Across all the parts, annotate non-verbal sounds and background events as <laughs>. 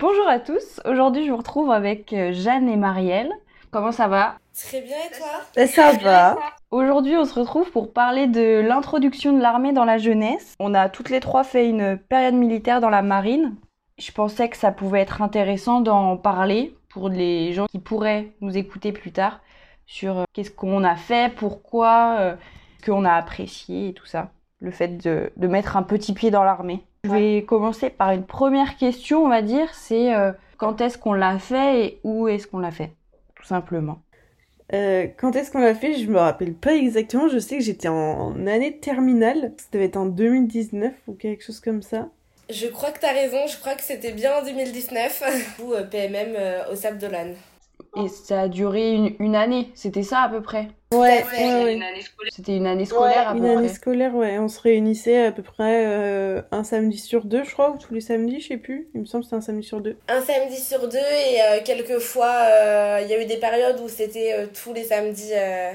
Bonjour à tous, aujourd'hui je vous retrouve avec euh, Jeanne et Marielle. Comment ça va? Très bien et toi? Ben, ça va. Aujourd'hui on se retrouve pour parler de l'introduction de l'armée dans la jeunesse. On a toutes les trois fait une période militaire dans la marine. Je pensais que ça pouvait être intéressant d'en parler pour les gens qui pourraient nous écouter plus tard sur euh, qu'est-ce qu'on a fait, pourquoi, euh, ce qu'on a apprécié et tout ça. Le fait de, de mettre un petit pied dans l'armée. Je vais commencer par une première question, on va dire, c'est euh, quand est-ce qu'on l'a fait et où est-ce qu'on l'a fait, tout simplement? Euh, quand est-ce qu'on l'a fait? Je me rappelle pas exactement. Je sais que j'étais en année de terminale. Ça devait être en 2019 ou quelque chose comme ça. Je crois que t'as raison, je crois que c'était bien en 2019. Ou euh, PMM euh, au Sable d'Olonne. Et ça a duré une, une année, c'était ça à peu près Ouais, fait, ouais, ouais. Une année scolaire. C'était une année scolaire à Une peu année près. scolaire, ouais. On se réunissait à peu près euh, un samedi sur deux, je crois, ou tous les samedis, je sais plus. Il me semble que c'était un samedi sur deux. Un samedi sur deux et euh, quelquefois euh, il y a eu des périodes où c'était euh, tous les samedis. euh,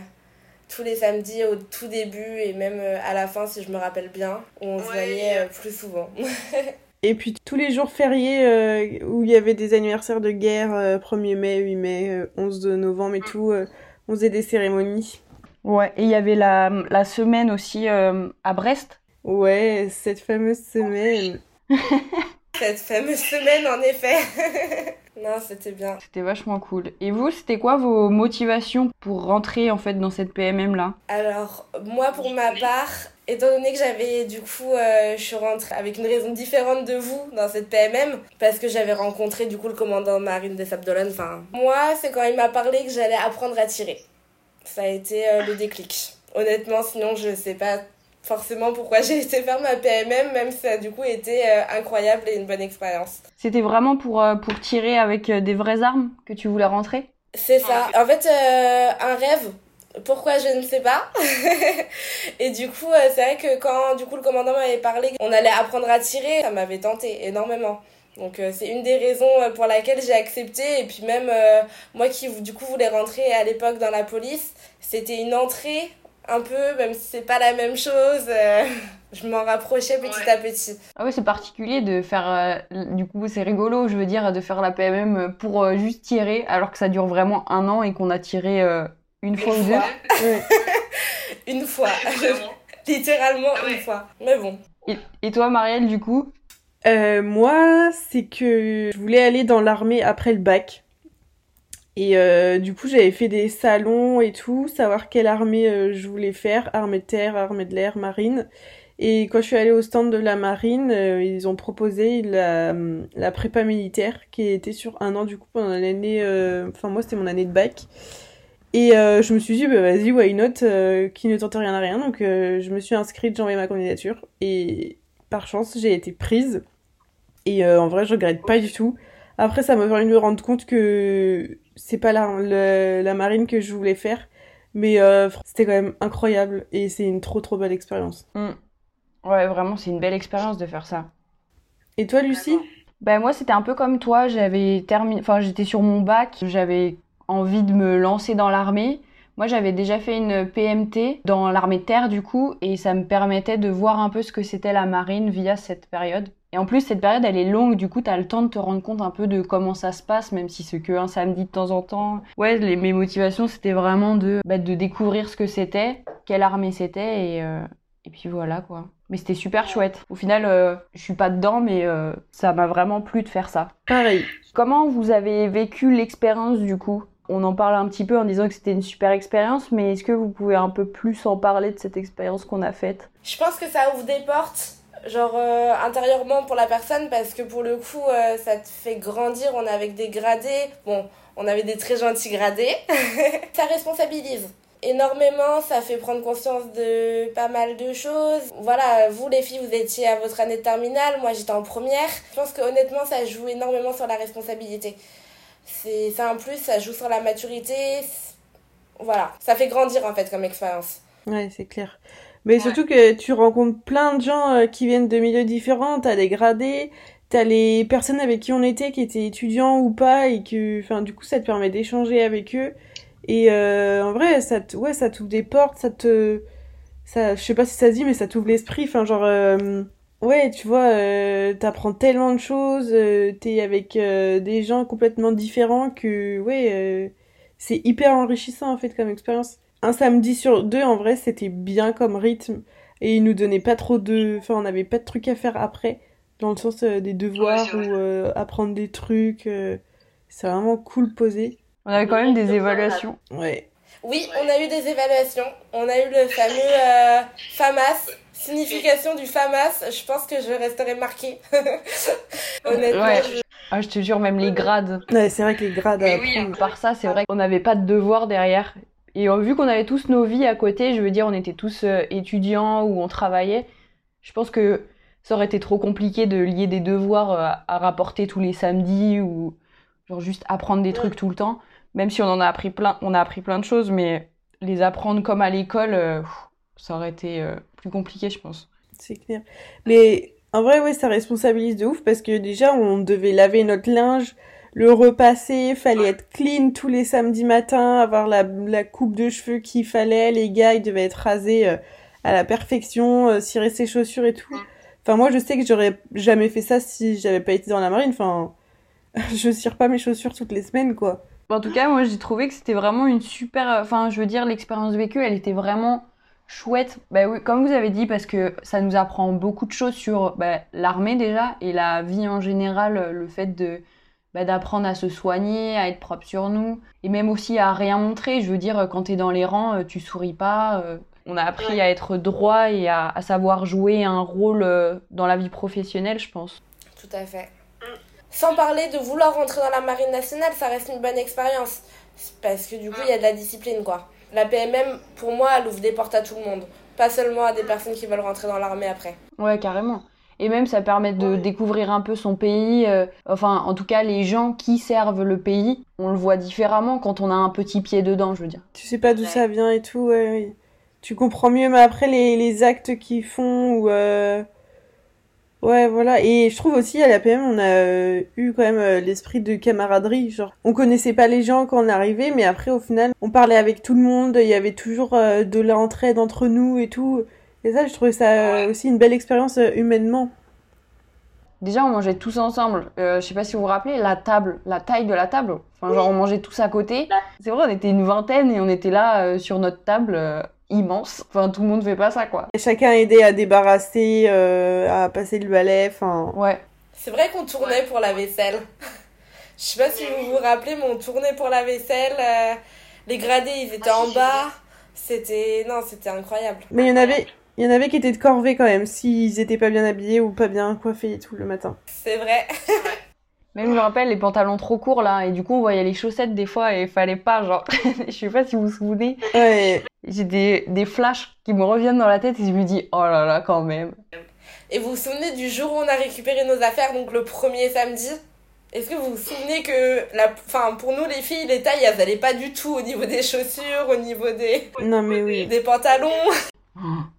tous les samedis au tout début et même à la fin si je me rappelle bien où on se voyait plus souvent. <laughs> Et puis tous les jours fériés euh, où il y avait des anniversaires de guerre, euh, 1er mai, 8 mai, euh, 11 de novembre et tout, euh, on faisait des cérémonies. Ouais, et il y avait la, la semaine aussi euh, à Brest. Ouais, cette fameuse semaine. <laughs> Cette fameuse semaine en effet. <laughs> non c'était bien. C'était vachement cool. Et vous, c'était quoi vos motivations pour rentrer en fait dans cette PMM là? Alors, moi, pour ma part, étant donné que j'avais, du coup, euh, je suis rentrée avec une raison différente de vous dans cette PMM, parce que j'avais rencontré, du coup, le commandant marine des Sables. Enfin, moi, c'est quand il m'a parlé que j'allais apprendre à tirer. Ça a été euh, le déclic. Honnêtement, sinon, je sais pas forcément pourquoi j'ai été faire ma PMM, même si ça a, du coup, été euh, incroyable et une bonne expérience. C'était vraiment pour, euh, pour tirer avec des vraies armes que tu voulais rentrer? C'est ça. En fait, euh, un rêve. Pourquoi je ne sais pas. <laughs> et du coup, euh, c'est vrai que quand du coup le commandant m'avait parlé qu'on allait apprendre à tirer, ça m'avait tenté énormément. Donc euh, c'est une des raisons euh, pour laquelle j'ai accepté. Et puis même euh, moi qui du coup voulais rentrer à l'époque dans la police, c'était une entrée un peu, même si c'est pas la même chose. euh, <laughs> je m'en rapprochais petit Ouais. à petit. Ah ouais, c'est particulier de faire. euh, du coup, c'est rigolo, je veux dire, de faire la PMM pour euh, juste tirer, alors que ça dure vraiment un an et qu'on a tiré euh, une fois ou deux. Une fois. <laughs> <laughs> Littéralement Ah ouais. une fois. Mais bon. Et, et toi, Marielle, du coup? Euh, moi, c'est que je voulais aller dans l'armée après le bac. Et euh, du coup, j'avais fait des salons et tout, savoir quelle armée euh, je voulais faire, armée de terre, armée de l'air, marine. Et quand je suis allée au stand de la marine, euh, ils ont proposé la, la prépa militaire qui était sur un an du coup pendant l'année... euh, Enfin moi, c'était mon année de bac. Et euh, je me suis dit, bah, vas-y, why not, euh, qui ne tente rien à rien. Donc euh, je me suis inscrite, j'ai envoyé ma candidature. Et par chance, j'ai été prise. Et euh, en vrai, je regrette pas du tout. Après, ça m'a permis de me rendre compte que c'est pas la, marine que je voulais faire. Mais c'était quand même incroyable. Et c'est une trop trop belle expérience. Ouais, vraiment, c'est une belle expérience de faire ça. Et toi, Lucie? Ben moi, c'était un peu comme toi, j'avais terminé, enfin, j'étais sur mon bac, j'avais envie de me lancer dans l'armée. Moi, j'avais déjà fait une PMT dans l'armée de terre, du coup, et ça me permettait de voir un peu ce que c'était la marine via cette période. Et en plus, cette période, elle est longue, du coup, t'as le temps de te rendre compte un peu de comment ça se passe, même si c'est que un samedi de temps en temps. Ouais, les, mes motivations, c'était vraiment de, bah, de découvrir ce que c'était, quelle armée c'était, et, euh, et puis voilà, quoi. Mais c'était super chouette. Au final, euh, je suis pas dedans, mais euh, ça m'a vraiment plu de faire ça. Pareil. Comment vous avez vécu l'expérience du coup? On en parle un petit peu en disant que c'était une super expérience, mais est-ce que vous pouvez un peu plus en parler de cette expérience qu'on a faite? Je pense que ça ouvre des portes, genre euh, intérieurement pour la personne, parce que pour le coup, euh, ça te fait grandir. On est avec des gradés. Bon, on avait des très gentils gradés. <laughs> ça responsabilise énormément, ça fait prendre conscience de pas mal de choses. Voilà, vous les filles, vous étiez à votre année de terminale, moi j'étais en première. Je pense que honnêtement, ça joue énormément sur la responsabilité. C'est c'est un plus, ça joue sur la maturité. Voilà, ça fait grandir en fait comme expérience. Ouais, c'est clair. Mais surtout que tu rencontres plein de gens euh, qui viennent de milieux différents, t'as les gradés, t'as les personnes avec qui on était, qui étaient étudiants ou pas, et que, enfin, du coup, ça te permet d'échanger avec eux. Et euh, en vrai, ça te, ouais, ça t'ouvre des portes, ça te, ça, je sais pas si ça se dit, mais ça t'ouvre l'esprit. Enfin, genre, euh, ouais, tu vois, euh, t'apprends tellement de choses, euh, t'es avec euh, des gens complètement différents que, ouais, euh, c'est hyper enrichissant en fait comme expérience. Un samedi sur deux, en vrai, c'était bien comme rythme et ils nous donnaient pas trop de, enfin, on n'avait pas de trucs à faire après, dans le sens euh, des devoirs ou euh, apprendre des trucs. euh, c'est vraiment cool posé. On avait quand même des évaluations. Ouais. Oui, on a eu des évaluations. On a eu le fameux euh, FAMAS. Signification du FAMAS. Je pense que je resterai marquée. <laughs> Honnêtement, Ouais. je- Ah, je te jure, même les grades. Ouais, c'est vrai que les grades à Mais oui. Par ça, c'est vrai qu'on n'avait pas de devoirs derrière. Et euh, vu qu'on avait tous nos vies à côté, je veux dire, on était tous euh, étudiants ou on travaillait, je pense que ça aurait été trop compliqué de lier des devoirs euh, à rapporter tous les samedis ou genre juste apprendre des trucs tout le temps. Même si on en a appris plein, on a appris plein de choses, mais les apprendre comme à l'école, euh, ça aurait été euh, plus compliqué, je pense. C'est clair. Mais en vrai, ouais, ça responsabilise de ouf parce que déjà, on devait laver notre linge, le repasser, fallait être clean tous les samedis matins, avoir la, la coupe de cheveux qu'il fallait, les gars, ils devaient être rasés euh, à la perfection, euh, cirer ses chaussures et tout. Enfin, moi, je sais que j'aurais jamais fait ça si j'avais pas été dans la marine. Enfin, <laughs> je cire pas mes chaussures toutes les semaines, quoi. En tout cas, moi j'ai trouvé que c'était vraiment une super. Enfin, je veux dire, l'expérience vécue, elle était vraiment chouette. Bah oui, comme vous avez dit, parce que ça nous apprend beaucoup de choses sur bah, l'armée déjà et la vie en général, le fait de bah, d'apprendre à se soigner, à être propre sur nous et même aussi à rien montrer. Je veux dire, quand t'es dans les rangs, euh, tu souris pas. euh, On a appris à être droit et à, à savoir jouer un rôle euh, dans la vie professionnelle, je pense. Tout à fait. Sans parler de vouloir rentrer dans la marine nationale, ça reste une bonne expérience. Parce que du coup, il y a de la discipline, quoi. La PMM, pour moi, elle ouvre des portes à tout le monde. Pas seulement à des personnes qui veulent rentrer dans l'armée après. Ouais, carrément. Et même, ça permet de découvrir un peu son pays. euh, enfin, en tout cas, les gens qui servent le pays, on le voit différemment quand on a un petit pied dedans, je veux dire. Tu sais pas d'où Ouais. ça vient et tout, ouais, oui. Tu comprends mieux, mais après, les, les actes qu'ils font, ou... euh, Ouais, voilà. Et je trouve aussi, à la PM, on a euh, eu quand même euh, l'esprit de camaraderie. Genre, on connaissait pas les gens quand on arrivait, mais après, au final, on parlait avec tout le monde. Il y avait toujours euh, de l'entraide entre nous et tout. Et ça, je trouvais ça aussi une belle expérience humainement. Déjà, on mangeait tous ensemble. Euh, je sais pas si vous vous rappelez, la table, la taille de la table. Enfin, genre, on mangeait tous à côté. C'est vrai, on était une vingtaine et on était là euh, sur notre table euh, immense. Enfin, tout le monde fait pas ça, quoi. Et chacun aidait à débarrasser, euh, à passer le balai, enfin... Ouais. C'est vrai qu'on tournait pour la vaisselle. <laughs> Je sais pas si vous vous rappelez, mais on tournait pour la vaisselle. euh, les gradés, ils étaient Ah, en bas. C'était... Non, c'était incroyable. Mais il y en avait... Il y en avait qui étaient de corvée quand même, s'ils étaient pas bien habillés ou pas bien coiffés et tout le matin. C'est vrai. Même, je me rappelle, les pantalons trop courts, là. Et du coup, on voyait les chaussettes des fois et il fallait pas, genre. <laughs> je sais pas si vous vous souvenez. Ouais, J'ai des, des flashs qui me reviennent dans la tête et je me dis, oh là là, quand même. Et vous vous souvenez du jour où on a récupéré nos affaires, donc le premier samedi? Est-ce que vous vous souvenez que, la... enfin, pour nous les filles, les tailles, elles allaient pas du tout au niveau des chaussures, au niveau des, non mais oui. des pantalons?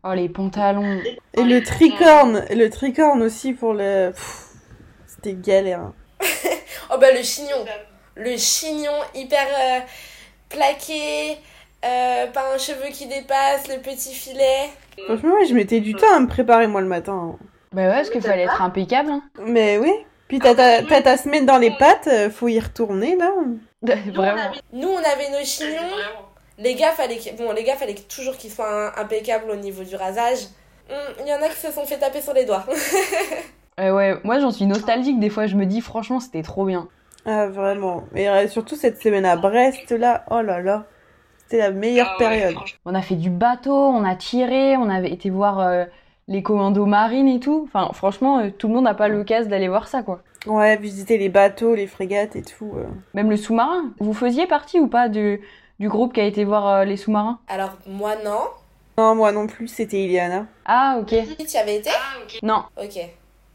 Oh, les pantalons. Et le tricorne, le tricorne aussi pour le... C'était galère. Hein. <laughs> Oh bah le chignon Le chignon hyper euh, plaqué, euh, pas un cheveu qui dépasse, le petit filet. Franchement, ouais, je mettais du temps à me préparer moi le matin. Bah ouais, parce qu'il fallait être impeccable. hein. Mais oui. Puis t'as ta, t'as ta semaine dans les pattes, euh, faut y retourner là. <laughs> Vraiment. Nous on avait nos chignons. Les gars, fallait que- bon, les gars, fallait que- toujours qu'ils soient hein, impeccables au niveau du rasage. Hum, Il y en a qui se sont fait taper sur les doigts. <laughs> Euh, ouais, moi j'en suis nostalgique des fois, je me dis franchement c'était trop bien. Ah vraiment. Et euh, surtout cette semaine à Brest là, oh là là. C'était la meilleure Ah période. On a fait du bateau, on a tiré, on avait été voir euh, les commandos marines et tout. Enfin franchement, euh, tout le monde n'a pas l'occasion d'aller voir ça quoi. Ouais, visiter les bateaux, les frégates et tout. euh. Même le sous-marin. Vous faisiez partie ou pas du, du groupe qui a été voir euh, les sous-marins? Alors, moi, non. Non, moi non plus, c'était Iliana. Ah ok. Tu y avais été? Ah, ok. Non. Ok.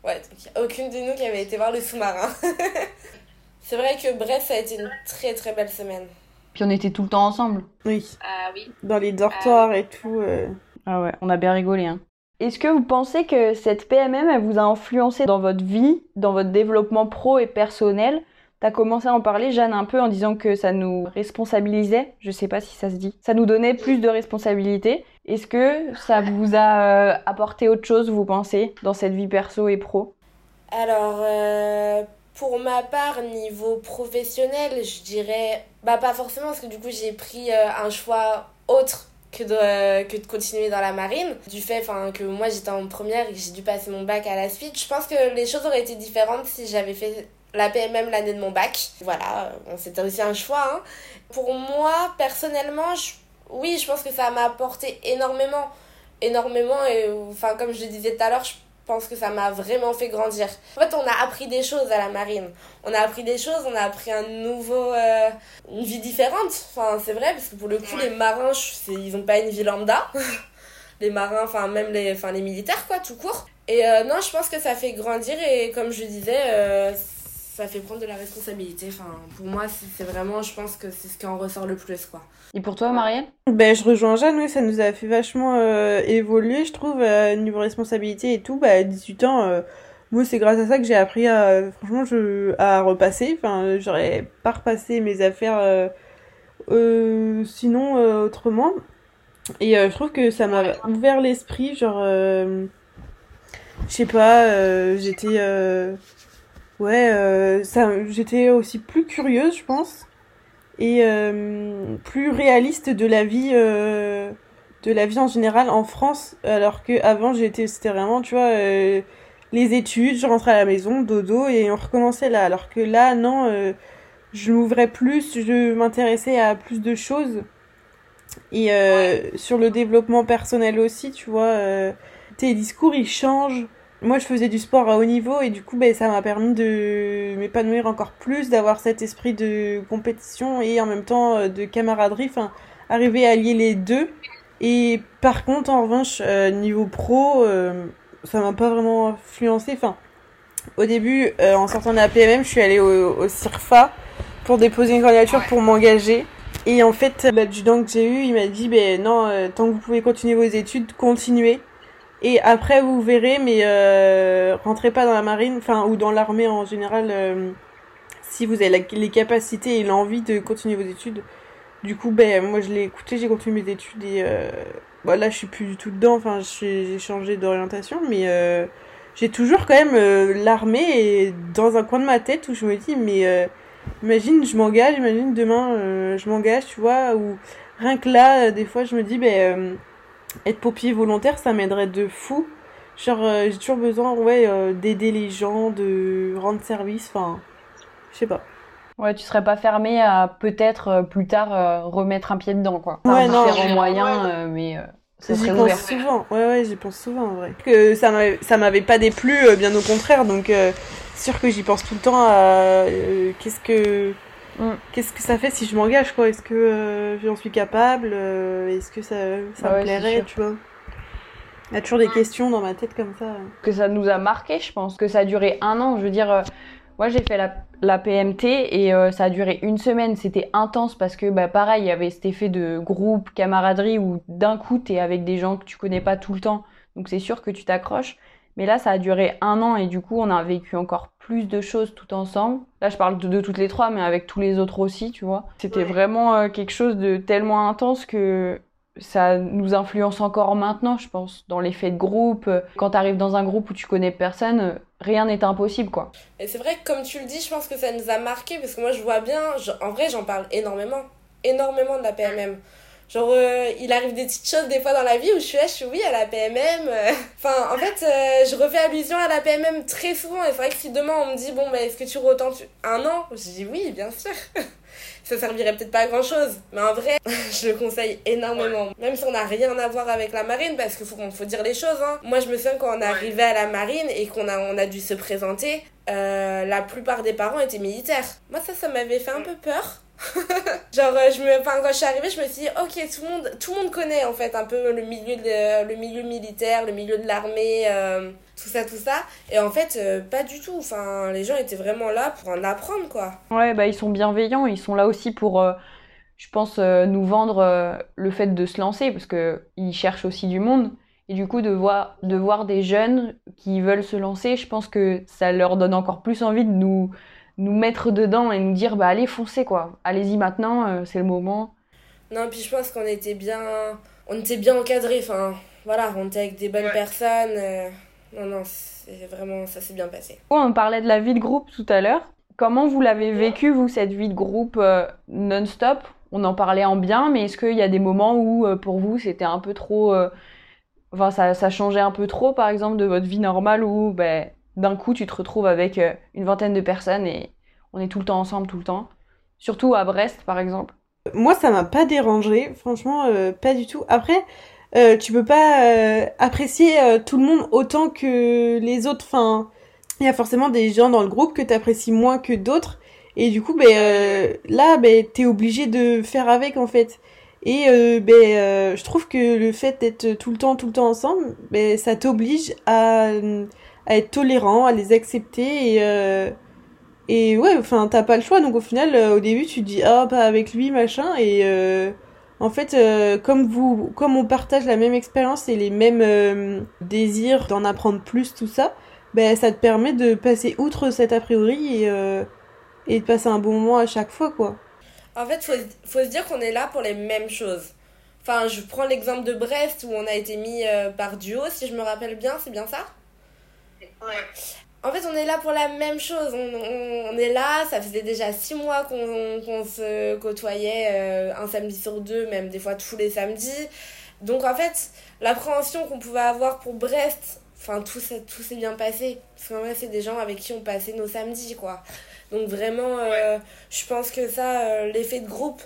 Ouais, donc aucune de nous qui avait été voir le sous-marin. <laughs> C'est vrai que bref, ça a été une très très belle semaine. Puis on était tout le temps ensemble. Oui, Ah oui. dans les dortoirs et tout. euh. Ah ouais, on a bien rigolé hein. Est-ce que vous pensez que cette PMM, elle vous a influencé dans votre vie, dans votre développement pro et personnel? T'as commencé à en parler, Jeanne, un peu en disant que ça nous responsabilisait. Je sais pas si ça se dit. Ça nous donnait plus de responsabilités. Est-ce que ça vous a euh, apporté autre chose, vous pensez, dans cette vie perso et pro? Alors, euh, pour ma part, niveau professionnel, je dirais, bah pas forcément, parce que du coup j'ai pris euh, un choix autre que de, que de continuer dans la marine. Du fait que moi j'étais en première et que j'ai dû passer mon bac à la suite, je pense que les choses auraient été différentes si j'avais fait la PMM l'année de mon bac. Voilà, c'était aussi un choix. Hein. Pour moi, personnellement, oui, je pense que ça m'a apporté énormément. Énormément, et enfin, comme je le disais tout à l'heure, je pense que ça m'a vraiment fait grandir. En fait, on a appris des choses à la marine. On a appris des choses, on a appris un nouveau. Euh, une vie différente. Enfin, c'est vrai, parce que pour le coup, les marins, ils ont pas une vie lambda. <laughs> les marins, enfin, même les, enfin, les militaires, quoi, tout court. Et euh, non, je pense que ça fait grandir, et comme je disais, euh, ça fait prendre de la responsabilité. Enfin, pour moi, c'est vraiment, je pense que c'est ce qui en ressort le plus, quoi. Et pour toi, Marielle? Ben, je rejoins Jeanne, oui, ça nous a fait vachement euh, évoluer, je trouve, euh, niveau responsabilité et tout. Bah, à 18 ans, euh, moi, c'est grâce à ça que j'ai appris à, franchement, je, à repasser. Enfin, j'aurais pas repassé mes affaires sinon autrement. Et je trouve que ça m'a ouvert l'esprit, genre, je sais pas, j'étais ouais, euh, ça, j'étais aussi plus curieuse, je pense, et euh, plus réaliste de la vie, euh, de la vie en général en France, alors que avant j'étais, c'était vraiment, tu vois, les études, je rentrais à la maison, dodo, et on recommençait là, alors que là, non, je m'ouvrais plus, je m'intéressais à plus de choses. Et sur le développement personnel aussi, tu vois, tes discours ils changent moi je faisais du sport à haut niveau et du coup ben, ça m'a permis de m'épanouir encore plus, d'avoir cet esprit de compétition et en même temps euh, de camaraderie, enfin arriver à lier les deux. Et par contre en revanche euh, niveau pro, euh, ça m'a pas vraiment influencé. Enfin au début en sortant de la PMM, je suis allée au, CIRFA pour déposer une candidature pour m'engager. Et en fait l'adjudant que j'ai eu, il m'a dit ben non tant que vous pouvez continuer vos études, continuez et après, vous verrez, mais euh, rentrez pas dans la marine, enfin, ou dans l'armée en général, euh, si vous avez les capacités et l'envie de continuer vos études. Du coup, ben, moi, je l'ai écouté, j'ai continué mes études et euh, là, je suis plus du tout dedans, enfin, j'ai changé d'orientation, mais euh, j'ai toujours quand même euh, l'armée dans un coin de ma tête où je me dis, mais euh, imagine, je m'engage, imagine demain, je m'engage, tu vois, ou rien que là, des fois, je me dis, ben être pompier volontaire, ça m'aiderait de fou. Genre, euh, j'ai toujours besoin, ouais, euh, d'aider les gens, de rendre service, enfin, je sais pas. Ouais, tu serais pas fermé à peut-être euh, plus tard remettre un pied dedans, quoi. Ouais, non. Moyens, mais ça serait ouvert. pense souvent, ouais, ouais, j'y pense souvent, en vrai. Que ça m'avait, ça m'avait pas déplu, bien au contraire, donc sûr que j'y pense tout le temps à qu'est-ce que Mm. Qu'est-ce que ça fait si je m'engage, quoi? Est-ce que euh, j'en suis capable euh, Est-ce que ça, ça me plairait, tu vois? Il y a toujours des questions dans ma tête comme ça. Que ça nous a marqué, je pense. Que ça a duré un an. Je veux dire, euh, moi j'ai fait la, la, PMT et ça a duré une semaine. C'était intense parce que, bah, pareil, il y avait cet effet de groupe, camaraderie où d'un coup t'es avec des gens que tu connais pas tout le temps. Donc c'est sûr que tu t'accroches. Mais là, ça a duré un an et du coup, on a vécu encore plus de choses tout ensemble. Là, je parle de, toutes les trois, mais avec tous les autres aussi, tu vois. C'était vraiment euh, quelque chose de tellement intense que ça nous influence encore maintenant, je pense, dans l'effet de groupe. Quand tu arrives dans un groupe où tu connais personne, rien n'est impossible, quoi. Et c'est vrai que comme tu le dis, je pense que ça nous a marqué parce que moi, je vois bien, en vrai, j'en parle énormément, énormément de la PMM. Genre, euh, il arrive des petites choses des fois dans la vie où je suis là, je suis oui à la PMM. Euh. <laughs> Enfin, en fait, euh, je refais allusion à la PMM très souvent. Et c'est vrai que si demain on me dit, bon, bah, est-ce que tu retentes un an? Je dis oui, bien sûr. <laughs> Ça servirait peut-être pas à grand chose. Mais en vrai, <laughs> je le conseille énormément. Même si on n'a rien à voir avec la marine, parce qu'il faut, faut dire les choses. Hein. Moi, je me souviens quand on est arrivé à la marine et qu'on a, on a dû se présenter, la plupart des parents étaient militaires. Moi, ça, ça m'avait fait un peu peur <laughs> genre euh, je me enfin quand je suis arrivée je me suis dit ok tout le monde tout le monde connaît en fait un peu le milieu de, le milieu militaire le milieu de l'armée euh, tout ça tout ça. Et en fait euh, pas du tout. Enfin les gens étaient vraiment là pour en apprendre quoi. Ouais bah ils sont bienveillants. Ils sont là aussi pour je pense nous vendre le fait de se lancer parce que ils cherchent aussi du monde. Et du coup de voir de voir des jeunes qui veulent se lancer je pense que ça leur donne encore plus envie de nous nous mettre dedans et nous dire bah allez foncez quoi, allez-y maintenant, euh, c'est le moment. Non, puis je pense qu'on était bien, on était bien encadrés. Enfin, voilà, on était avec des bonnes personnes. Euh, non, non, c'est vraiment, ça s'est bien passé. On parlait de la vie de groupe tout à l'heure. Comment vous l'avez vécu, vous, cette vie de groupe euh, non-stop? On en parlait en bien, mais est-ce qu'il y a des moments où, pour vous, c'était un peu trop... Enfin, ça, ça, changeait un peu trop, par exemple, de votre vie normale où ben, d'un coup, tu te retrouves avec une vingtaine de personnes et on est tout le temps ensemble, tout le temps. Surtout à Brest, par exemple. Moi, ça m'a pas dérangé, franchement, euh, pas du tout. Après, euh, tu peux pas euh, apprécier tout le monde autant que les autres. Enfin, il y a forcément des gens dans le groupe que tu apprécies moins que d'autres. Et du coup, ben là, ben t'es obligé de faire avec en fait. Et ben je trouve que le fait d'être tout le temps, tout le temps ensemble, ben ça t'oblige à, à être tolérant, à les accepter et et ouais, enfin, t'as pas le choix. Donc au final, euh, au début, tu te dis, ah, pas avec lui, machin. Et euh, en fait, euh, comme vous, comme on partage la même expérience et les mêmes désirs d'en apprendre plus, tout ça, ben ça te permet de passer outre cet a priori et, et de passer un bon moment à chaque fois, quoi. En fait, faut, faut se dire qu'on est là pour les mêmes choses. Enfin, je prends l'exemple de Brest où on a été mis par duo, si je me rappelle bien, c'est bien ça? Ouais. En fait, on est là pour la même chose. On, est là, ça faisait déjà six mois qu'on se côtoyait euh, un samedi sur deux, même des fois tous les samedis. Donc en fait, l'appréhension qu'on pouvait avoir pour Brest, enfin tout, tout s'est bien passé. Parce qu'en vrai, c'est des gens avec qui on passait nos samedis, quoi. Donc vraiment, euh, je pense que ça, euh, l'effet de groupe,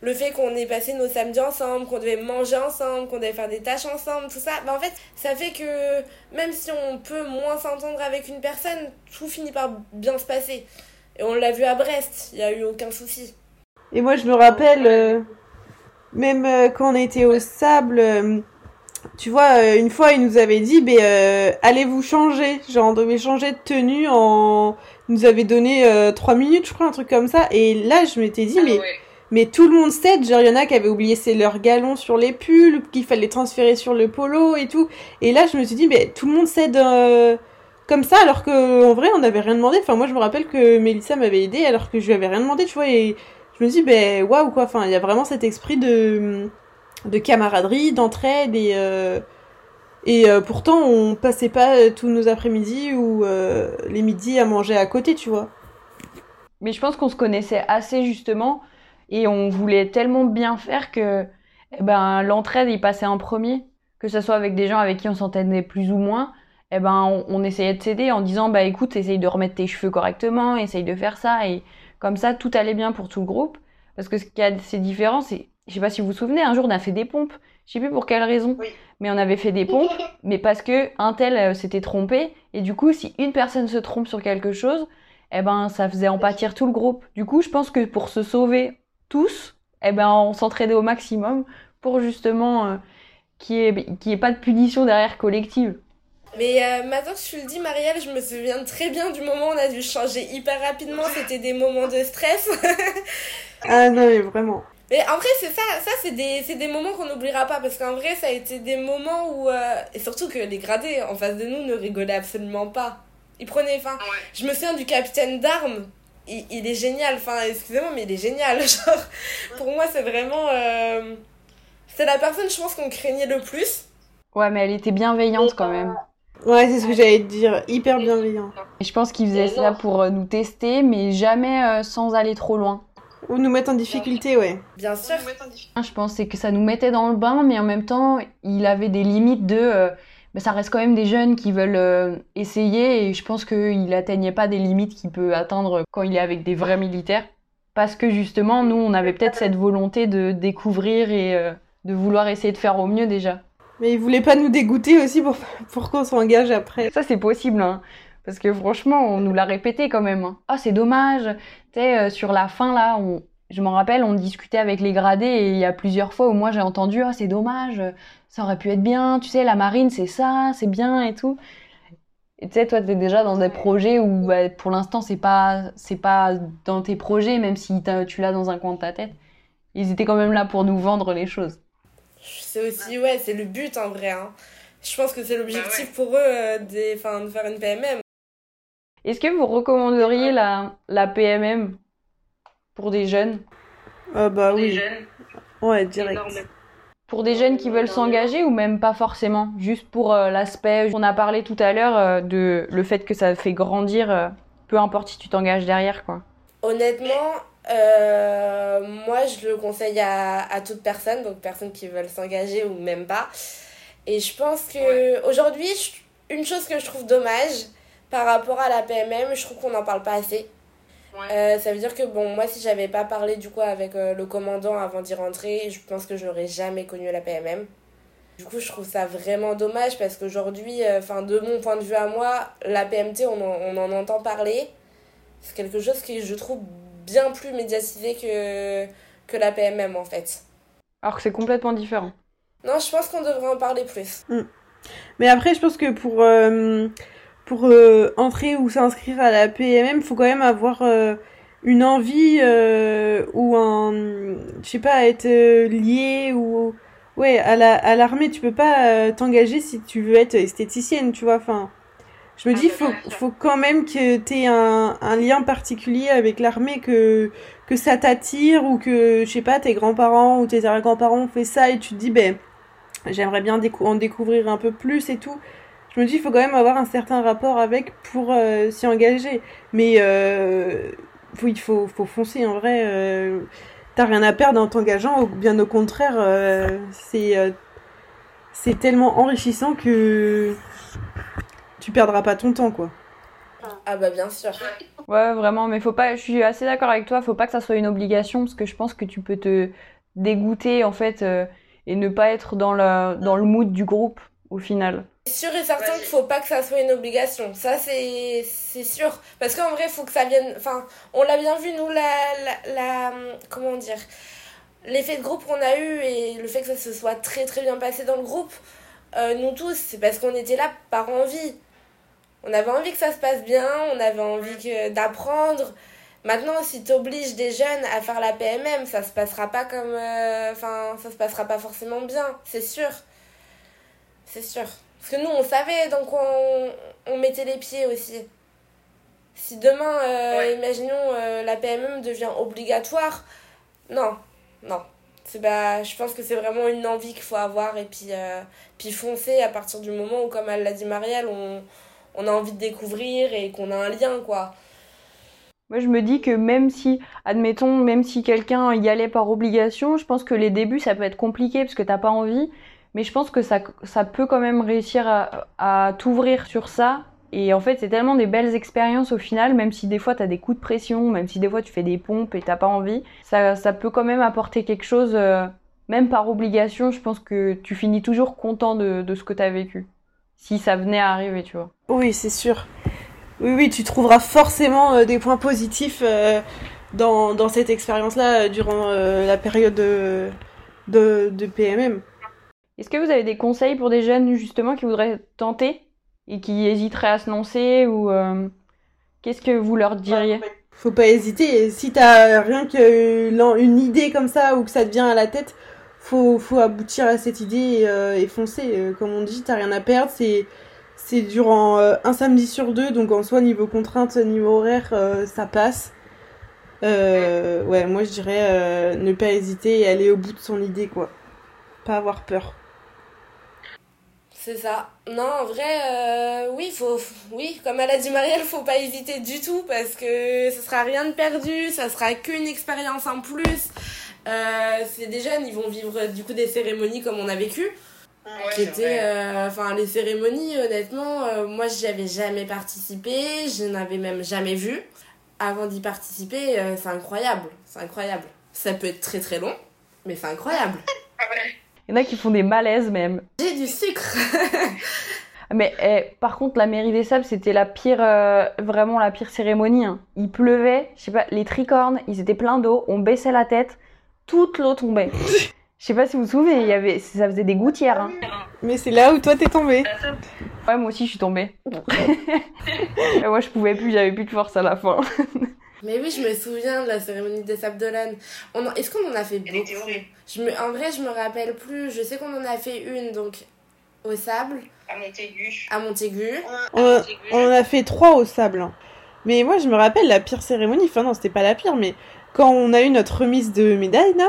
le fait qu'on ait passé nos samedis ensemble, qu'on devait manger ensemble, qu'on devait faire des tâches ensemble, tout ça, bah en fait, ça fait que même si on peut moins s'entendre avec une personne, tout finit par bien se passer. Et on l'a vu à Brest, il n'y a eu aucun souci. Et moi, je me rappelle, euh, même euh, quand on était au sable, euh, tu vois, une fois, il nous avait dit, ben, allez vous changer? Genre, on devait changer de tenue en... Il nous avait donné trois minutes, je crois, un truc comme ça. Et là, je m'étais dit, ah mais mais tout le monde sait, genre il y en a qui avaient oublié leurs galons sur les pulls, qu'il fallait transférer sur le polo et tout. Et là je me suis dit, mais tout le monde cède euh, comme ça alors que en vrai on n'avait rien demandé. Enfin moi je me rappelle que Mélissa m'avait aidé alors que je lui avais rien demandé, tu vois. Et je me suis dit, ben waouh quoi. Enfin il y a vraiment cet esprit de de camaraderie, d'entraide et euh, et euh, pourtant on passait pas tous nos après-midi ou les midis à manger à côté, tu vois. Mais je pense qu'on se connaissait assez justement et on voulait tellement bien faire que eh ben, l'entraide y passait en premier, que ce soit avec des gens avec qui on s'entendait plus ou moins. Eh ben, on, essayait de s'aider en disant bah écoute, essaye de remettre tes cheveux correctement, essaye de faire ça et comme ça tout allait bien pour tout le groupe. Parce que ce qui a c'est différent, c'est je sais pas si vous vous souvenez, un jour on a fait des pompes. Je sais plus pour quelle raison, mais on avait fait des pompes, <laughs> mais parce que un tel euh, s'était trompé et du coup si une personne se trompe sur quelque chose, eh ben ça faisait en pâtir tout le groupe. Du coup, je pense que pour se sauver tous, eh ben, on s'entraidait au maximum pour justement euh, qu'il n'y ait, pas de punition derrière collective. Mais euh, maintenant que tu le dis, Marielle, je me souviens très bien du moment où on a dû changer hyper rapidement. C'était des moments de stress. <laughs> ah non, mais vraiment. Mais en vrai, c'est ça, ça c'est des, des, moments qu'on n'oubliera pas parce qu'en vrai, ça a été des moments où. Euh, et surtout que les gradés en face de nous ne rigolaient absolument pas. Ils prenaient. Enfin, je me souviens du capitaine d'armes il, est génial. Enfin, excusez-moi, mais il est génial. <laughs> Genre, pour moi, c'est vraiment. Euh, c'est la personne, je pense, qu'on craignait le plus. Ouais, mais elle était bienveillante quand même. Ouais, c'est ce que j'allais te dire. Hyper bienveillant. Et je pense qu'il faisait ça pour euh, nous tester, mais jamais euh, sans aller trop loin. Ou nous mettre en difficulté, ouais. Bien sûr. Je pense que ça nous mettait dans le bain, mais en même temps, il avait des limites de mais ça reste quand même des jeunes qui veulent euh, essayer et je pense qu'il n'atteignait pas des limites qu'il peut atteindre quand il est avec des vrais militaires. Parce que justement, nous, on avait peut-être cette volonté de découvrir et euh, de vouloir essayer de faire au mieux déjà. Mais il voulait pas nous dégoûter aussi pour, <laughs> pour qu'on s'engage après. Ça, c'est possible, hein. Parce que franchement, on nous l'a répété quand même. Hein. Ah, c'est dommage. Tu sais, euh, sur la fin, là, on, je m'en rappelle, on discutait avec les gradés et il y a plusieurs fois où moi j'ai entendu ah c'est dommage, ça aurait pu être bien, tu sais la marine c'est ça, c'est bien et tout. Et tu sais toi t'es déjà dans des projets où bah, pour l'instant c'est pas c'est pas dans tes projets même si tu l'as dans un coin de ta tête. Ils étaient quand même là pour nous vendre les choses. C'est aussi ouais c'est le but en vrai. Hein. Je pense que c'est l'objectif bah pour eux euh, de faire une PMM. Est-ce que vous recommanderiez la, la PMM pour des jeunes Ah bah Pour des jeunes, Ouais, direct. énorme. Pour des jeunes qui veulent s'engager ou même pas forcément Juste pour euh, l'aspect, on a parlé tout à l'heure euh, de le fait que ça fait grandir, euh, peu importe si tu t'engages derrière quoi. Honnêtement, euh, moi je le conseille à, à toute personne, donc personnes qui veulent s'engager ou même pas. Et je pense que aujourd'hui, une chose que je trouve dommage par rapport à la PMM, je trouve qu'on n'en parle pas assez. Ouais. Euh, ça veut dire que bon, moi si j'avais pas parlé du coup avec euh, le commandant avant d'y rentrer, je pense que je n'aurais jamais connu la PMM. Du coup, je trouve ça vraiment dommage parce qu'aujourd'hui, euh, enfin de mon point de vue à moi, la PMT, on en, on en entend parler. C'est quelque chose qui je trouve bien plus médiatisé que, que la PMM en fait. Alors que c'est complètement différent. Non, je pense qu'on devrait en parler plus. Mais après, je pense que pour, euh, pour euh, entrer ou s'inscrire à la PMM, faut quand même avoir euh, une envie euh, ou un, je sais pas, être lié ou ouais à la à l'armée. Tu peux pas t'engager si tu veux être esthéticienne, tu vois. Enfin, je me Ah, dis, faut faut quand même que t'aies un un lien particulier avec l'armée, que que ça t'attire ou que je sais pas, tes grands-parents ou tes arrière-grands-parents ont fait ça et tu te dis ben j'aimerais bien décou- en découvrir un peu plus et tout. Je me dis, il faut quand même avoir un certain rapport avec pour euh, s'y engager. Mais euh, oui, il faut, faut foncer en vrai. Euh, T'as rien à perdre en t'engageant, ou bien au contraire, euh, c'est euh, c'est tellement enrichissant que tu perdras pas ton temps, quoi. Ah bah bien sûr. Ouais, vraiment, mais faut pas. Je suis assez d'accord avec toi. Faut pas que ça soit une obligation parce que je pense que tu peux te dégoûter en fait euh, et ne pas être dans le mood du groupe au final. C'est sûr et certain qu'il faut pas que ça soit une obligation. Ça, c'est sûr. Parce qu'en vrai, il faut que ça vienne. Enfin, on l'a bien vu, nous, la. la, la- comment dire L'effet de groupe qu'on a eu et le fait que ça se soit très très bien passé dans le groupe, euh, nous tous, c'est parce qu'on était là par envie. On avait envie que ça se passe bien, on avait envie d'apprendre. Maintenant, si tu obliges des jeunes à faire la PMM, ça se passera pas comme. euh, Enfin, ça se passera pas forcément bien, c'est sûr. C'est sûr. Parce que nous, on savait dans quoi on, on mettait les pieds aussi. Si demain, euh, Ouais. imaginons, euh, la PMM devient obligatoire, non, non. C'est bah, je pense que c'est vraiment une envie qu'il faut avoir et puis, euh, puis foncer à partir du moment où, comme elle l'a dit Marielle, on, on a envie de découvrir et qu'on a un lien, quoi. Moi, je me dis que même si, admettons, même si quelqu'un y allait par obligation, je pense que les débuts, ça peut être compliqué parce que t'as pas envie. Mais je pense que ça, ça peut quand même réussir à, t'ouvrir sur ça. Et en fait, c'est tellement des belles expériences au final, même si des fois t'as des coups de pression, même si des fois tu fais des pompes et t'as pas envie, ça, ça peut quand même apporter quelque chose, euh, même par obligation. Je pense que tu finis toujours content de, ce que t'as vécu. Si ça venait à arriver, tu vois. Oui, c'est sûr. Oui, oui, tu trouveras forcément euh, des points positifs euh, dans, dans cette expérience-là durant la période de, de, de PMM. Est-ce que vous avez des conseils pour des jeunes justement qui voudraient tenter et qui hésiteraient à se lancer ou euh, qu'est-ce que vous leur diriez? Faut pas hésiter. Si t'as rien que l'en- une idée comme ça ou que ça te vient à la tête, faut, faut aboutir à cette idée et, euh, et foncer. Euh, Comme on dit, t'as rien à perdre. C'est, c'est durant euh, un samedi sur deux, donc en soi niveau contrainte, niveau horaire, ça passe. Ouais, moi je dirais ne pas hésiter et aller au bout de son idée, quoi. Pas avoir peur. C'est ça. Non, en vrai, euh, oui, faut, oui, comme elle a dit Marielle, faut pas hésiter du tout parce que ce sera rien de perdu, ça sera qu'une expérience en plus. Euh, c'est des jeunes, ils vont vivre du coup des cérémonies comme on a vécu. Ouais, qui étaient, euh, enfin, les cérémonies, honnêtement, moi, j'y avais jamais participé, je n'avais même jamais vu. Avant d'y participer, c'est incroyable, c'est incroyable. Ça peut être très très long, mais c'est incroyable. Ah ouais. Il y en a qui font des malaises même. J'ai du sucre. <laughs> Mais eh, par contre, la mairie des sables, c'était la pire, euh, vraiment la pire cérémonie. hein. Il pleuvait, je sais pas, les tricornes, ils étaient pleins d'eau, on baissait la tête, toute l'eau tombait. <laughs> Je sais pas si vous vous souvenez, il y avait, ça faisait des gouttières. hein. Mais c'est là où toi t'es tombé. Top. Ouais, moi aussi, je suis tombée. <laughs> Moi, je pouvais plus, j'avais plus de force à la fin. Mais oui, je me souviens de la cérémonie des sables d'Olonne. On en- Est-ce qu'on en a fait beaucoup? horrible. je me... En vrai, je me rappelle plus. Je sais qu'on en a fait une, donc, au sable, À Montaigu. à Montaigu. On, on en a fait trois au sable. hein. Mais moi, je me rappelle la pire cérémonie. Enfin, non, c'était pas la pire, mais quand on a eu notre remise de médaille, là,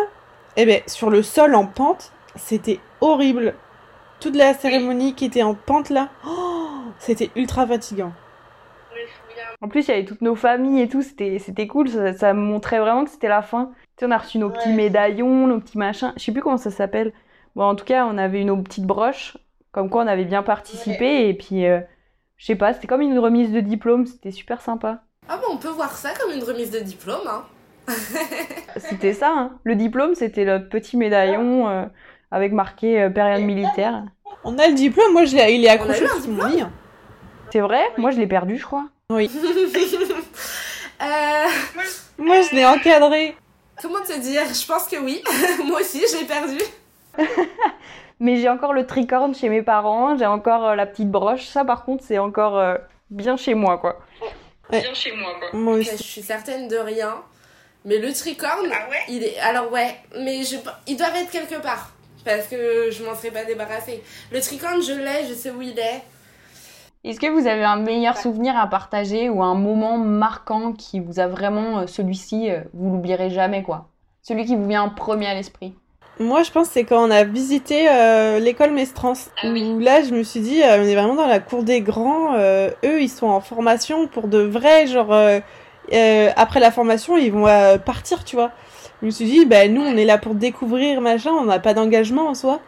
eh ben, sur le sol en pente, c'était horrible. Toute la cérémonie qui était en pente, là, oh, c'était ultra fatigant. En plus, il y avait toutes nos familles et tout, c'était, c'était cool, ça, ça me montrait vraiment que c'était la fin. Tu sais, on a reçu nos petits médaillons, nos petits machins, je sais plus comment ça s'appelle. Bon, en tout cas, on avait nos petites broches, comme quoi on avait bien participé, et puis, euh, je sais pas, c'était comme une remise de diplôme, c'était super sympa. Ah bon, on peut voir ça comme une remise de diplôme, hein <laughs> C'était ça, hein. Le diplôme, c'était notre petit médaillon euh, avec marqué euh, période militaire. On a le diplôme, moi, je l'ai, il est accroché sur mon lit. hein. C'est vrai? Moi, je l'ai perdu, je crois. Oui. <laughs> euh, Moi, je l'ai encadré. Comment te dire Je pense que oui. <laughs> Moi aussi, je l'ai perdu. <laughs> Mais j'ai encore le tricorne chez mes parents, j'ai encore euh, la petite broche. Ça, par contre, c'est encore euh, bien chez moi, quoi. Ouais. chez moi, quoi. Moi Je aussi. suis certaine de rien. Mais le tricorne, Ah ouais il est. Alors ouais, mais je... ils doivent être quelque part. Parce que je m'en serais pas débarrassée. Le tricorne, je l'ai, je sais où il est. Est-ce que vous avez un meilleur souvenir à partager ou un moment marquant qui vous a vraiment, euh, celui-ci, euh, vous l'oublierez jamais, quoi? Celui qui vous vient en premier à l'esprit Moi, je pense que c'est quand on a visité euh, l'école Mestrance. Ah oui. Où là, je me suis dit, euh, on est vraiment dans la cour des grands. euh, eux, ils sont en formation pour de vrai. Genre, euh, euh, après la formation, ils vont euh, partir, tu vois. Je me suis dit, bah, nous, on est là pour découvrir, machin. On n'a pas d'engagement en soi.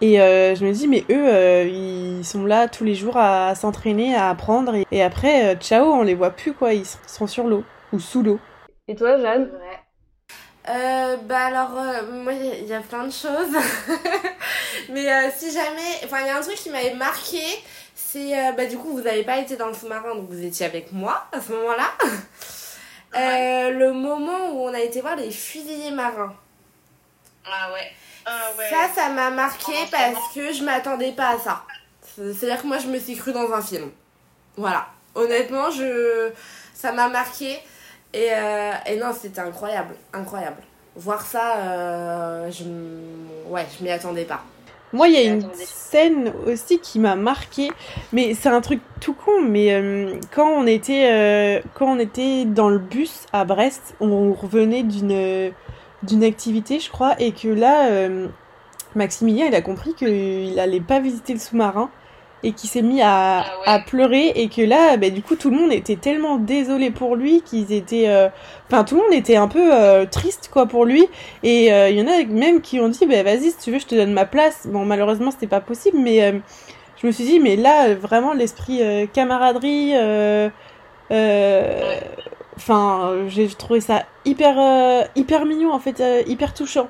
Et euh, je me dis, mais eux, euh, ils sont là tous les jours à, s'entraîner, à apprendre. Et, et après, euh, ciao, on les voit plus, quoi. Ils sont sur l'eau ou sous l'eau. Et toi, Jeanne? Euh, bah alors, euh, moi, il y a- il y, a plein de choses. <laughs> Mais euh, si jamais... Enfin, il y a un truc qui m'avait marqué. C'est... euh, bah du coup, vous n'avez pas été dans le sous-marin, donc vous étiez avec moi à ce moment-là. Euh, le moment où on a été voir les fusiliers marins. Ah ouais. Ah ouais. Ça, ça m'a marqué parce que je m'attendais pas à ça. C'est- C'est-à-dire que moi, je me suis cru dans un film. Voilà. Honnêtement, je... ça m'a marqué. Et, euh, et non, c'était incroyable. Incroyable. Voir ça, euh, je... Ouais, je m'y attendais pas. Moi, il y a une scène aussi qui m'a marqué, mais c'est un truc tout con. Mais euh, quand on était euh, quand on était dans le bus à Brest, on revenait d'une d'une activité, je crois, et que là, euh, Maximilien, il a compris qu'il allait pas visiter le sous-marin et qu'il s'est mis à, Ah ouais. à pleurer et que là, bah, du coup, tout le monde était tellement désolé pour lui qu'ils étaient, euh, enfin, tout le monde était un peu euh, triste quoi pour lui. Et il y en a même qui ont dit, bah, vas-y, si tu veux, je te donne ma place. Bon, malheureusement, c'était pas possible, mais je me suis dit, mais là, vraiment, l'esprit camaraderie, euh, euh, enfin, euh, j'ai trouvé ça hyper, euh, hyper mignon, en fait, euh, hyper touchant.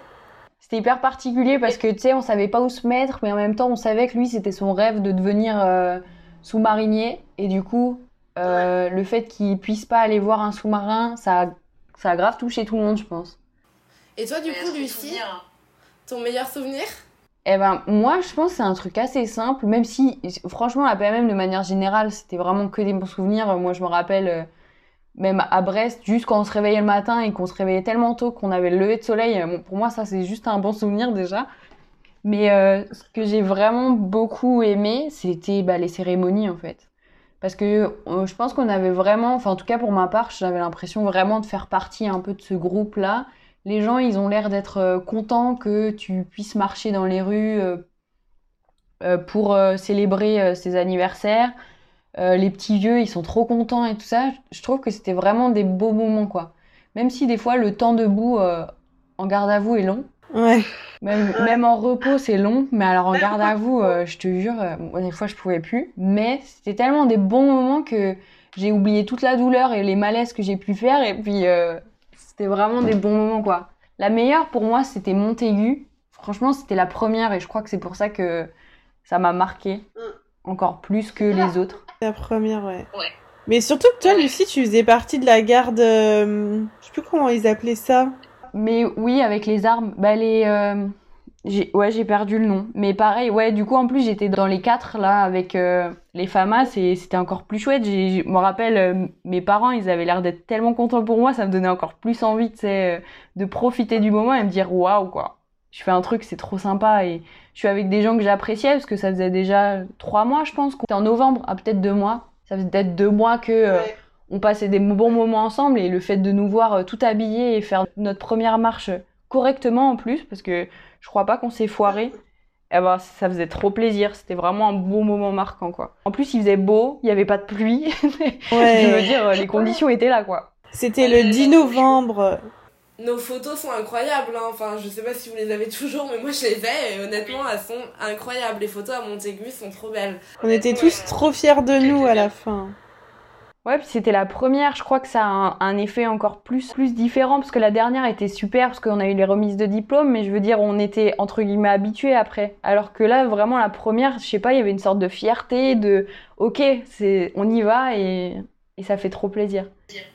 C'était hyper particulier parce que, tu sais, on savait pas où se mettre, mais en même temps, on savait que lui, c'était son rêve de devenir euh, sous-marinier. Et du coup, euh, le fait qu'il puisse pas aller voir un sous-marin, ça, a- ça a grave touché tout le monde, je pense. Et toi, du coup, Lucie, souvenirs. ton meilleur souvenir? Eh ben, moi, je pense que c'est un truc assez simple, même si, franchement, la PMM, de manière générale, c'était vraiment que des bons souvenirs. Moi, je me rappelle, euh, même à Brest, juste quand on se réveillait le matin et qu'on se réveillait tellement tôt qu'on avait le lever de soleil, euh, pour moi, ça, c'est juste un bon souvenir déjà. Mais euh, ce que j'ai vraiment beaucoup aimé, c'était bah, les cérémonies, en fait. Parce que euh, je pense qu'on avait vraiment, enfin, en tout cas pour ma part, j'avais l'impression vraiment de faire partie un peu de ce groupe-là les gens, ils ont l'air d'être contents que tu puisses marcher dans les rues pour célébrer ces anniversaires. Euh, les petits vieux, ils sont trop contents et tout ça. Je trouve que c'était vraiment des beaux moments, quoi. Même si des fois le temps debout euh, en garde à vous est long. Ouais. Même, même en repos, c'est long. Mais alors en garde à vous, euh, je te jure, euh, des fois, je pouvais plus. Mais c'était tellement des bons moments que j'ai oublié toute la douleur et les malaises que j'ai pu faire. Et puis, euh, c'était vraiment des bons moments, quoi. La meilleure pour moi, c'était Montaigu. Franchement, c'était la première et je crois que c'est pour ça que ça m'a marqué encore plus que les autres. La première, ouais. Ouais. Mais surtout que toi, Ouais. Lucie, tu faisais partie de la garde. euh, je sais plus comment ils appelaient ça. Mais oui, avec les armes, bah les, euh, j'ai, ouais, j'ai perdu le nom. Mais pareil, ouais, du coup, en plus, j'étais dans les quatre là avec euh, les FAMAS et c'était encore plus chouette. J'ai, je me rappelle, euh, mes parents, ils avaient l'air d'être tellement contents pour moi, ça me donnait encore plus envie, tu sais, euh, de profiter du moment et me dire waouh quoi. Je fais un truc, c'est trop sympa et je suis avec des gens que j'appréciais parce que ça faisait déjà trois mois, je pense. C'était en novembre, ah peut-être deux mois. Ça faisait peut-être deux mois que euh, on passait des bons moments ensemble et le fait de nous voir euh, tout habillés et faire notre première marche correctement en plus, parce que je crois pas qu'on s'est foiré, eh ben, ça faisait trop plaisir. C'était vraiment un bon moment marquant, quoi. En plus, il faisait beau, il n'y avait pas de pluie. Ouais. <laughs> je veux dire, les conditions étaient là, quoi. C'était le 10 novembre. Nos photos sont incroyables, hein. enfin je sais pas si vous les avez toujours, mais moi je les ai et honnêtement elles sont incroyables. Les photos à Montaigu sont trop belles. On était tous trop fiers de nous à la fin. Ouais, puis c'était la première, je crois que ça a un, un effet encore plus, plus différent, parce que la dernière était super, parce qu'on a eu les remises de diplôme, mais je veux dire, on était entre guillemets habitués après. Alors que là, vraiment, la première, je sais pas, il y avait une sorte de fierté, de ok, c'est, on y va et, et ça fait trop plaisir.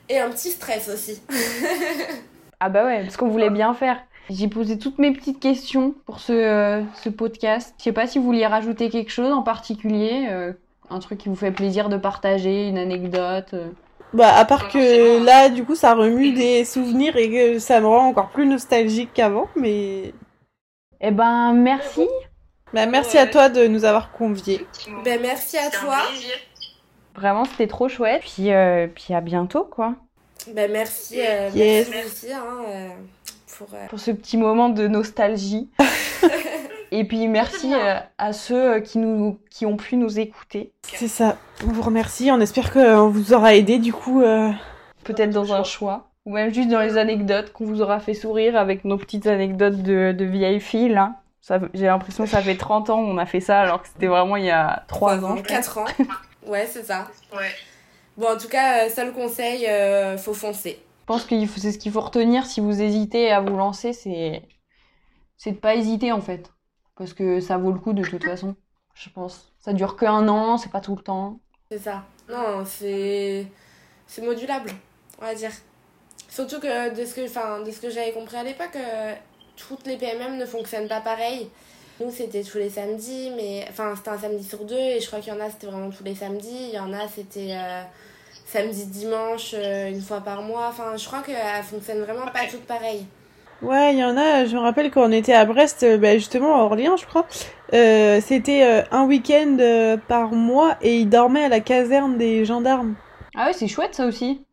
Et un petit stress aussi. <laughs> Ah bah ouais, parce qu'on voulait bien faire. J'ai posé toutes mes petites questions pour ce, euh, ce podcast. Je sais pas si vous vouliez rajouter quelque chose en particulier, euh, un truc qui vous fait plaisir de partager, une anecdote. euh. Bah, à part que là, du coup, ça remue des souvenirs et que ça me rend encore plus nostalgique qu'avant, mais. Eh ben, merci. Bah, merci à toi de nous avoir conviés. Ben merci à toi. plaisir. Vraiment, c'était trop chouette. Puis, euh, puis à bientôt, quoi. Ben merci, euh, Yes. merci hein, euh, pour. euh, Pour ce petit moment de nostalgie. <laughs> Et puis, merci euh, à ceux qui, nous, qui ont pu nous écouter. C'est ça. On vous remercie. On espère qu'on vous aura aidé, du coup. euh, Peut-être dans un choix. Ou même juste dans les anecdotes qu'on vous aura fait sourire avec nos petites anecdotes de, de vieilles filles. Ça, J'ai l'impression que ça fait 30 ans qu'on a fait ça, alors que c'était vraiment il y a 3 ans. je pense. 4 ans. <laughs> Ouais, c'est ça. Ouais. Bon, en tout cas, euh, seul conseil, euh, faut foncer. Je pense que c'est ce qu'il faut retenir si vous hésitez à vous lancer, c'est c'est de pas hésiter en fait. Parce que ça vaut le coup de toute façon, je pense. Ça dure que un an, c'est pas tout le temps. C'est ça. Non, c'est c'est modulable, on va dire. Surtout que de ce que, enfin, de ce que j'avais compris à l'époque, euh, toutes les PMM ne fonctionnent pas pareil. Nous, c'était tous les samedis, mais enfin, c'était un samedi sur deux, et je crois qu'il y en a, c'était vraiment tous les samedis. Il y en a, c'était euh, samedi, dimanche, euh, une fois par mois. Enfin, je crois qu'elles fonctionnent vraiment pas toutes pareilles. Ouais, il y en a, je me rappelle quand on était à Brest, bah, justement à Orléans, je crois, euh, c'était euh, un week-end euh, par mois et ils dormaient à la caserne des gendarmes. Ah ouais, c'est chouette ça aussi.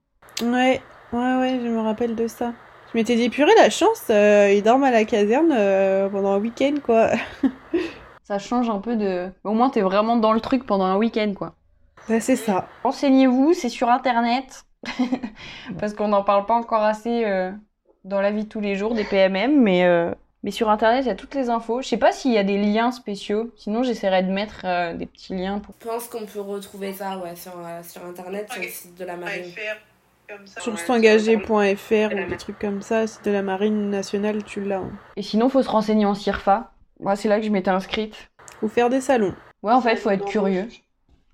Ouais, ouais, ouais, je me rappelle de ça. Je m'étais dit, purée, la chance, euh, ils dorment à la caserne euh, pendant un week-end, quoi. <laughs> Ça change un peu de. Au moins, t'es vraiment dans le truc pendant un week-end, quoi. Ouais, c'est ça. Renseignez-vous, c'est sur internet. <laughs> Parce qu'on n'en parle pas encore assez euh, dans la vie de tous les jours des PMM, mais, euh, mais sur internet, il y a toutes les infos. Je sais pas s'il y a des liens spéciaux, sinon j'essaierai de mettre euh, des petits liens pour. Je pense qu'on peut retrouver ça ouais, sur, euh, sur internet, sur le site de la marine. Comme ça. Sur ouais, s'engager.fr ou des trucs comme ça, site de la marine nationale, tu l'as. hein. Et sinon, faut se renseigner en CIRFA. Moi, c'est là que je m'étais inscrite. Ou faire des salons. Ouais, en fait, faut être curieux.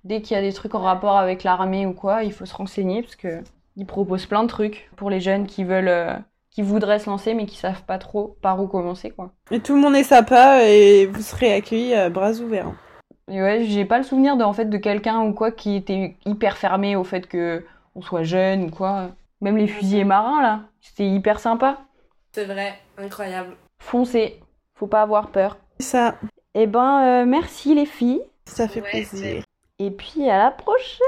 Dès qu'il y a des trucs en rapport avec l'armée ou quoi, il faut se renseigner parce que ils proposent plein de trucs pour les jeunes qui veulent, euh, qui voudraient se lancer mais qui savent pas trop par où commencer, quoi. Et tout le monde est sympa et vous serez accueillis à bras ouverts. Et ouais, j'ai pas le souvenir de, en fait, de quelqu'un ou quoi qui était hyper fermé au fait que on soit jeune ou quoi. Même les fusiliers marins, là, c'était hyper sympa. C'est vrai, incroyable. Foncez, faut pas avoir peur. C'est ça, Eh ben, euh, merci les filles. ça fait Ouais, plaisir. Et puis à la prochaine